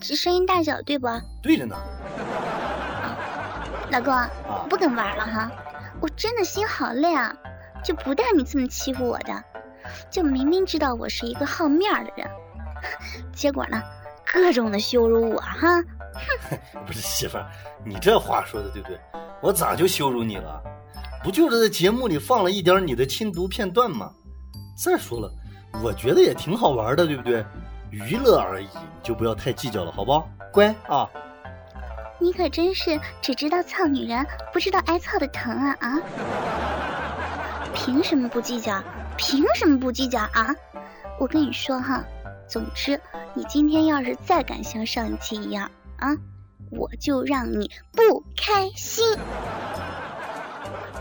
这声音大小对不？对着呢。老公，啊我不跟玩了哈，我真的心好累啊，就不带你这么欺负我的，就明明知道我是一个好面儿的人，结果呢，各种的羞辱我哈。不是媳妇儿，你这话说的对不对？我咋就羞辱你了？不就是在节目里放了一点你的亲读片段吗？再说了，我觉得也挺好玩的，对不对？娱乐而已，你就不要太计较了，好不好？乖啊！你可真是只知道操女人，不知道挨操的疼啊啊！凭什么不计较？凭什么不计较啊？我跟你说哈，总之你今天要是再敢像上一期一样啊，我就让你不开心。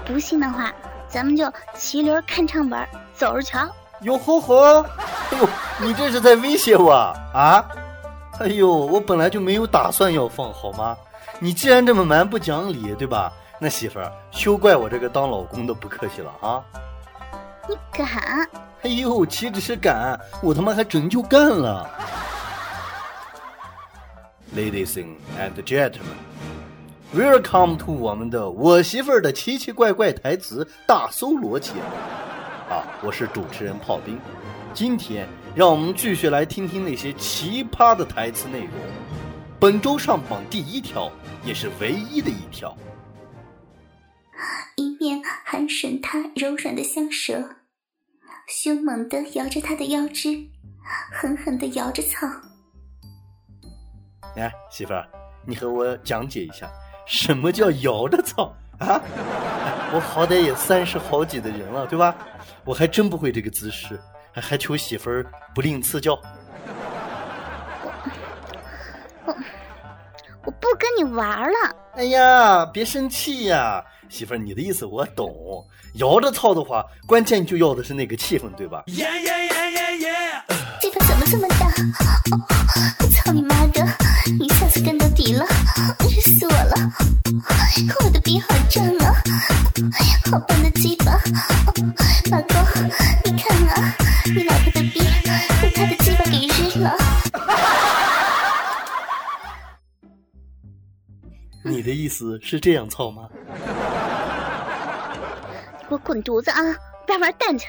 不信的话，咱们就骑驴看唱本，走着瞧。哟吼吼！哎呦，你这是在威胁我啊？哎呦，我本来就没有打算要放，好吗？你既然这么蛮不讲理，对吧？那媳妇儿，休怪我这个当老公的不客气了啊！你敢？哎呦，岂止是敢，我他妈还真就干了！Ladies and gentlemen, welcome to 我们的我媳妇儿的奇奇怪怪台词大搜罗节目啊！我是主持人炮兵，今天让我们继续来听听那些奇葩的台词内容。本周上榜第一条，也是唯一的一条。一面含吮他柔软的香舌，凶猛地摇着他的腰肢，狠狠地摇着草。哎，媳妇儿，你和我讲解一下，什么叫摇着操啊？我好歹也三十好几的人了，对吧？我还真不会这个姿势，还还求媳妇儿不吝赐教。我不跟你玩了。哎呀，别生气呀，媳妇儿，你的意思我懂。摇着操的话，关键就要的是那个气氛，对吧？耶耶耶耶耶这个怎么这么大？哦，操你妈的！你下次跟到底了，热死我了！我的逼好胀啊！好棒的鸡巴！老公，你看啊，你老婆的逼被他的鸡巴给日了。你的意思是这样操吗？你给我滚犊子啊！不要玩蛋去！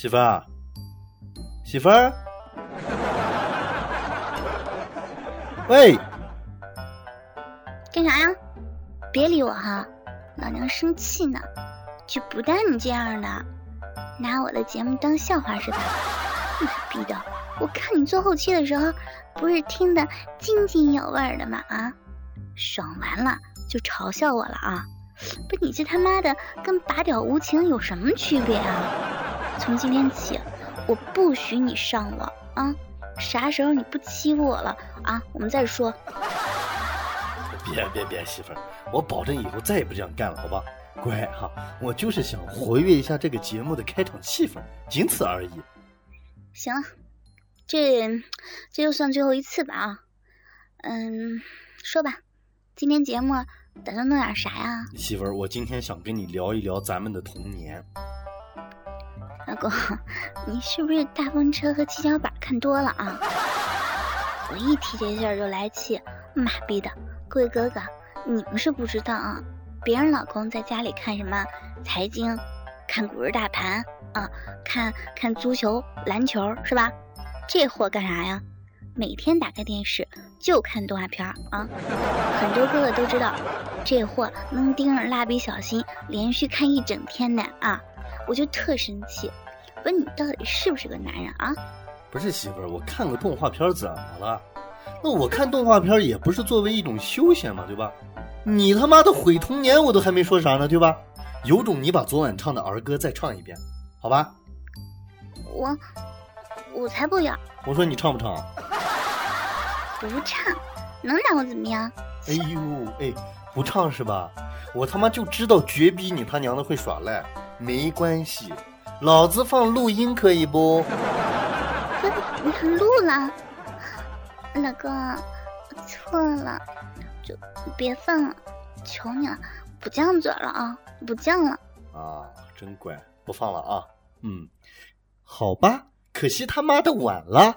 媳妇儿，媳妇儿，喂，干啥呀？别理我哈，老娘生气呢，就不带你这样的，拿我的节目当笑话是吧？妈逼的！我看你做后期的时候，不是听得津津有味的吗？啊，爽完了就嘲笑我了啊！不，你这他妈的跟拔屌无情有什么区别啊？从今天起，我不许你上网啊！啥时候你不欺负我了啊？我们再说。别别别，媳妇儿，我保证以后再也不这样干了，好吧？乖哈，我就是想活跃一下这个节目的开场气氛，仅此而已。行了，这这就算最后一次吧啊。嗯，说吧，今天节目打算弄点啥呀？媳妇儿，我今天想跟你聊一聊咱们的童年。老公，你是不是大风车和七巧板看多了啊？我一提这事儿就来气，妈逼的！各位哥哥，你们是不知道啊，别人老公在家里看什么财经，看股市大盘啊，看看足球、篮球是吧？这货干啥呀？每天打开电视就看动画片啊！很多哥哥都知道，这货能盯着蜡笔小新连续看一整天的啊！我就特生气，问你到底是不是个男人啊？不是媳妇儿，我看个动画片怎么了？那我看动画片也不是作为一种休闲嘛，对吧？你他妈的毁童年，我都还没说啥呢，对吧？有种你把昨晚唱的儿歌再唱一遍，好吧？我我才不要！我说你唱不唱？不唱，能让我怎么样？哎呦，哎，不唱是吧？我他妈就知道绝逼你他娘的会耍赖。没关系，老子放录音可以不？你录了，老公，我错了，就别放了，求你了，不犟嘴了啊，不犟了。啊，真乖，不放了啊。嗯，好吧，可惜他妈的晚了。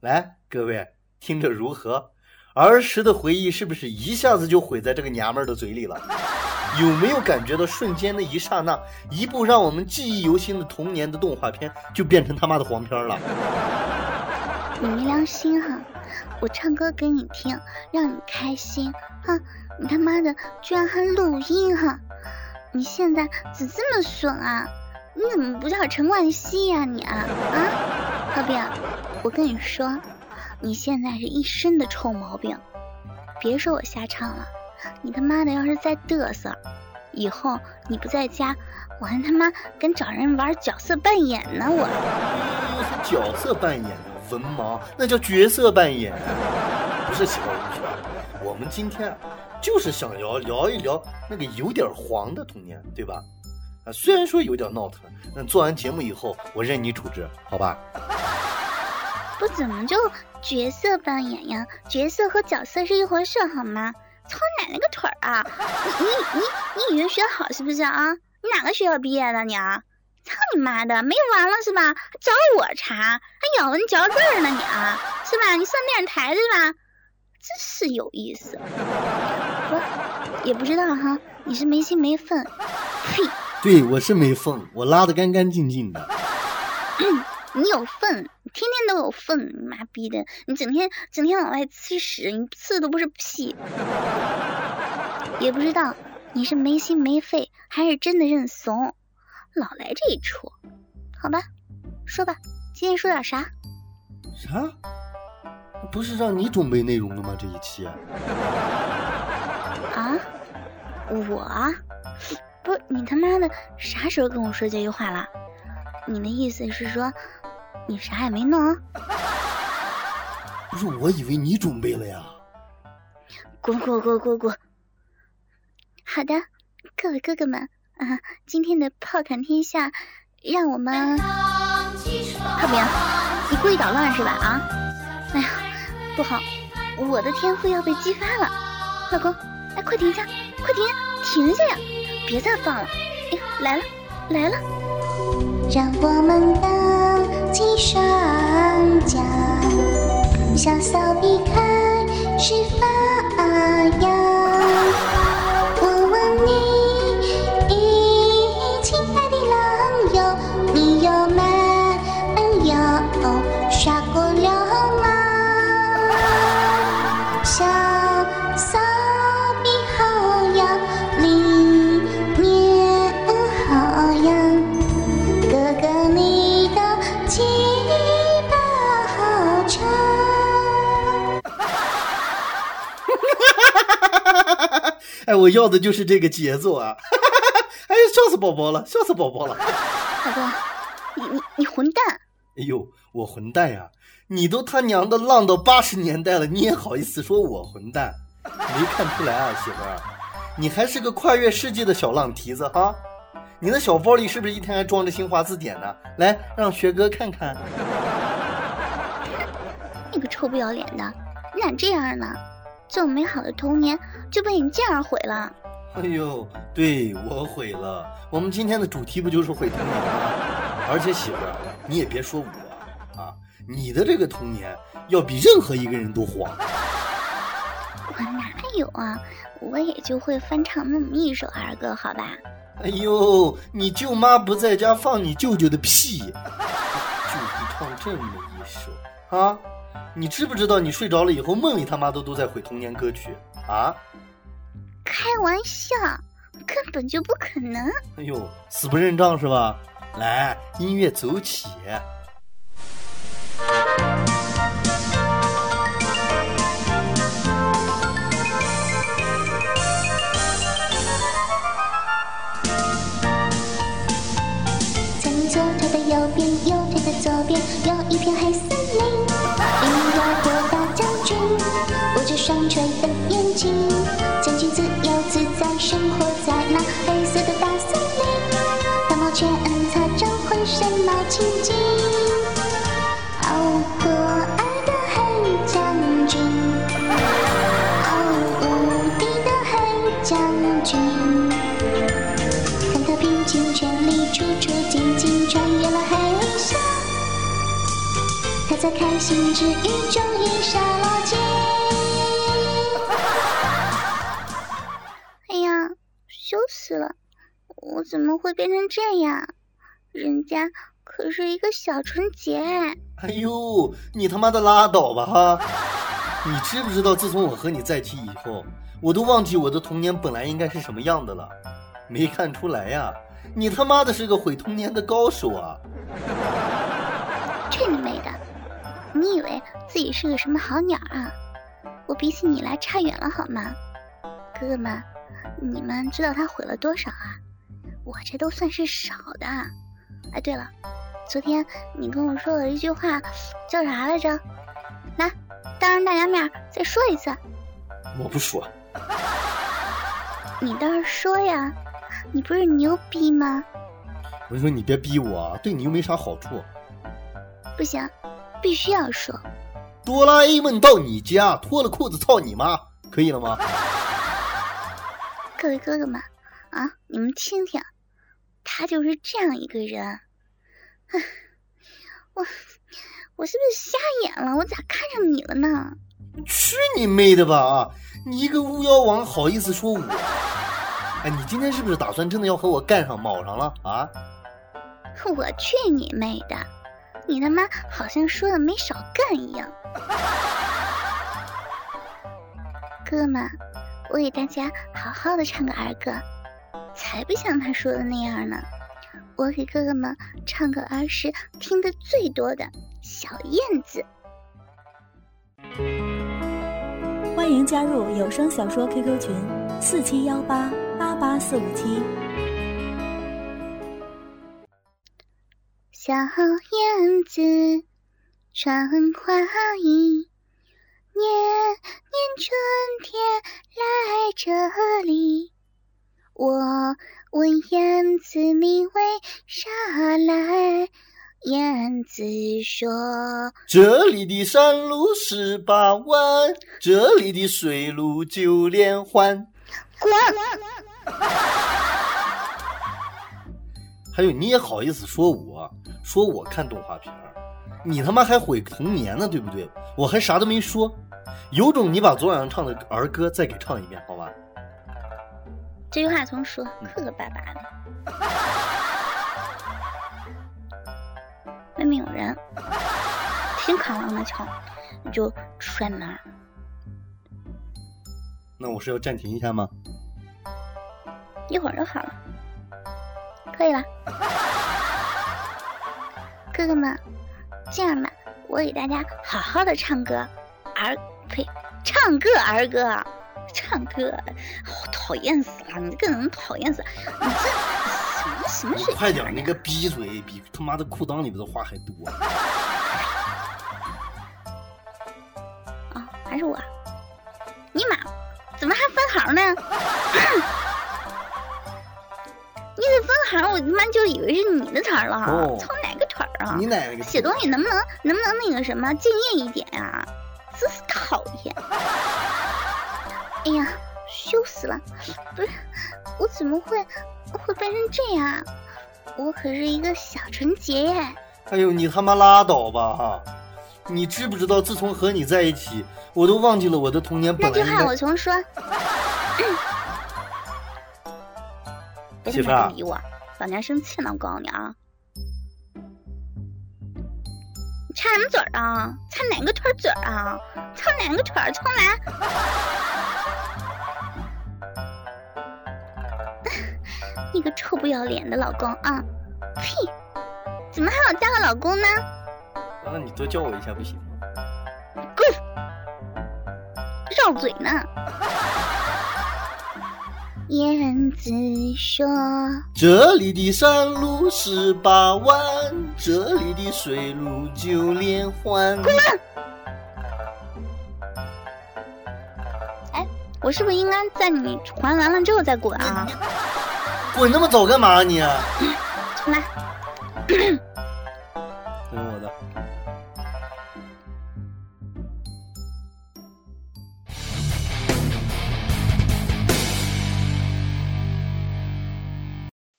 来，各位听着如何？儿时的回忆是不是一下子就毁在这个娘们儿的嘴里了？有没有感觉到瞬间的一刹那，一部让我们记忆犹新的童年的动画片就变成他妈的黄片了？你没良心哈！我唱歌给你听，让你开心哈！你他妈的居然还录音哈！你现在怎这么损啊？你怎么不叫陈冠希呀你啊啊！浩斌，我跟你说，你现在是一身的臭毛病，别说我瞎唱了，你他妈的要是再嘚瑟，以后你不在家，我还他妈跟找人玩角色扮演呢我。角色扮演，文盲，那叫角色扮演，不是喜欢无趣。我们今天就是想聊聊一聊那个有点黄的童年，对吧？啊，虽然说有点闹腾，但做完节目以后，我任你处置，好吧？不怎么就角色扮演呀？角色和角色是一回事，好吗？操奶奶个腿儿啊！你你你你语文学得好是不是啊？你哪个学校毕业的你啊？操你妈的，没完了是吧？还找我茬，还咬文嚼字呢你啊？是吧？你上电视台是吧？真是有意思。我也不知道哈，你是没心没肺。嘿。对，我是没缝，我拉的干干净净的。你有粪，天天都有粪，你妈逼的！你整天整天往外呲屎，你呲的都不是屁。也不知道你是没心没肺，还是真的认怂，老来这一出。好吧，说吧，今天说点啥？啥？不是让你准备内容的吗？这一期？啊？我？不，你他妈的啥时候跟我说这句话了？你的意思是说你啥也没弄？不是，我以为你准备了呀。滚滚滚滚滚！好的，各位哥哥们啊，今天的炮弹天下，让我们炮兵，你故意捣乱是吧？啊？哎呀，不好，我的天赋要被激发了。老公，哎，快停下，快停，停下呀！别再放了！哎呀，来了，来了！让我们起双桨，潇洒避开始发芽。哎，我要的就是这个节奏啊！哎，笑死宝宝了，笑死宝宝了！老公，你你你混蛋！哎呦，我混蛋呀！你都他娘的浪到八十年代了，你也好意思说我混蛋？没看出来啊，媳妇儿，你还是个跨越世界的小浪蹄子哈！你的小包里是不是一天还装着新华字典呢？来，让学哥看看。你个臭不要脸的，你咋这样呢？这么美好的童年就被你这样毁了！哎呦，对我毁了。我们今天的主题不就是毁童年吗？而且媳妇儿，你也别说我啊，你的这个童年要比任何一个人都黄。我哪有啊？我也就会翻唱那么一首儿歌，好吧？哎呦，你舅妈不在家放你舅舅的屁，就会唱这么一首啊？你知不知道你睡着了以后梦里他妈都都在毁童年歌曲啊？开玩笑，根本就不可能。哎呦，死不认账是吧？来，音乐走起。捂着双垂的眼睛，将军自由自在生活在那黑色的大森林。大毛犬擦着浑身毛青筋，好可爱的黑将军，好无敌的黑将军。看他拼尽全力，出出进进，穿越了黑巷。他在开心之余，终于杀了。死了！我怎么会变成这样？人家可是一个小纯洁。哎呦，你他妈的拉倒吧哈！你知不知道，自从我和你在一起以后，我都忘记我的童年本来应该是什么样的了。没看出来呀？你他妈的是个毁童年的高手啊！去你妹的！你以为自己是个什么好鸟啊？我比起你来差远了好吗？哥哥们，你们知道他毁了多少啊？我这都算是少的。哎，对了，昨天你跟我说了一句话，叫啥来着？来，当着大家面再说一次。我不说。你倒是说呀！你不是牛逼吗？我跟你说，你别逼我，对你又没啥好处。不行，必须要说。哆啦 A 梦到你家，脱了裤子操你妈，可以了吗？各位哥哥们，啊，你们听听，他就是这样一个人。我我是不是瞎眼了？我咋看上你了呢？去你妹的吧！啊，你一个巫妖王，好意思说我？哎，你今天是不是打算真的要和我干上卯上了啊？我去你妹的！你他妈好像说的没少干一样。哥哥们，我给大家好好的唱个儿歌，才不像他说的那样呢。我给哥哥们唱个儿时听得最多的小燕子。欢迎加入有声小说 QQ 群：四七幺八八八四五七。小燕子穿花衣，年年春天来这里。我问燕子你为啥来？燕子说：这里的山路十八弯，这里的水路九连环。滚！还有你也好意思说我？说我看动画片儿？你他妈还毁童年呢，对不对？我还啥都没说。有种你把昨晚上唱的儿歌再给唱一遍，好吧？这句话从说，磕磕巴巴的。外面有人，听卡郎的敲，你就摔门。那我是要暂停一下吗？一会儿就好了，可以了。哥哥们，这样吧，我给大家好好的唱歌儿，呸，唱歌儿歌，唱歌，好讨厌死了！你这个人讨厌死，你这什么什么水平？快点，那个逼嘴，比他妈的裤裆里边的话还多。啊，还是我？尼玛，怎么还分行呢？你得分行，我他妈就以为是你的词儿了，哦操哪个腿儿啊！你奶奶个！写东西能不能能不能那个什么敬业一点死了！不是，我怎么会会变成这样？我可是一个小纯洁耶！哎呦，你他妈拉倒吧哈！你知不知道，自从和你在一起，我都忘记了我的童年那句话本来应该我重说。媳妇儿不理我，老娘生气呢！我告诉你啊，你插什么嘴儿啊？插哪个腿嘴儿啊？插哪个腿儿？重来！个臭不要脸的老公啊！呸！怎么还有加个老公呢？那你多叫我一下不行吗？滚绕嘴呢。燕子说。这里的山路十八弯，这里的水路九连环。滚！哎我是不是应该在你还完了之后再滚啊？滚那么早干嘛你？重来。听我的。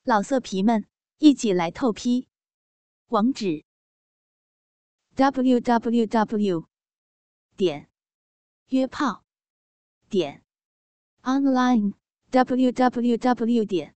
老色皮们，一起来透批！网址：w w w 点约炮点 online w w w 点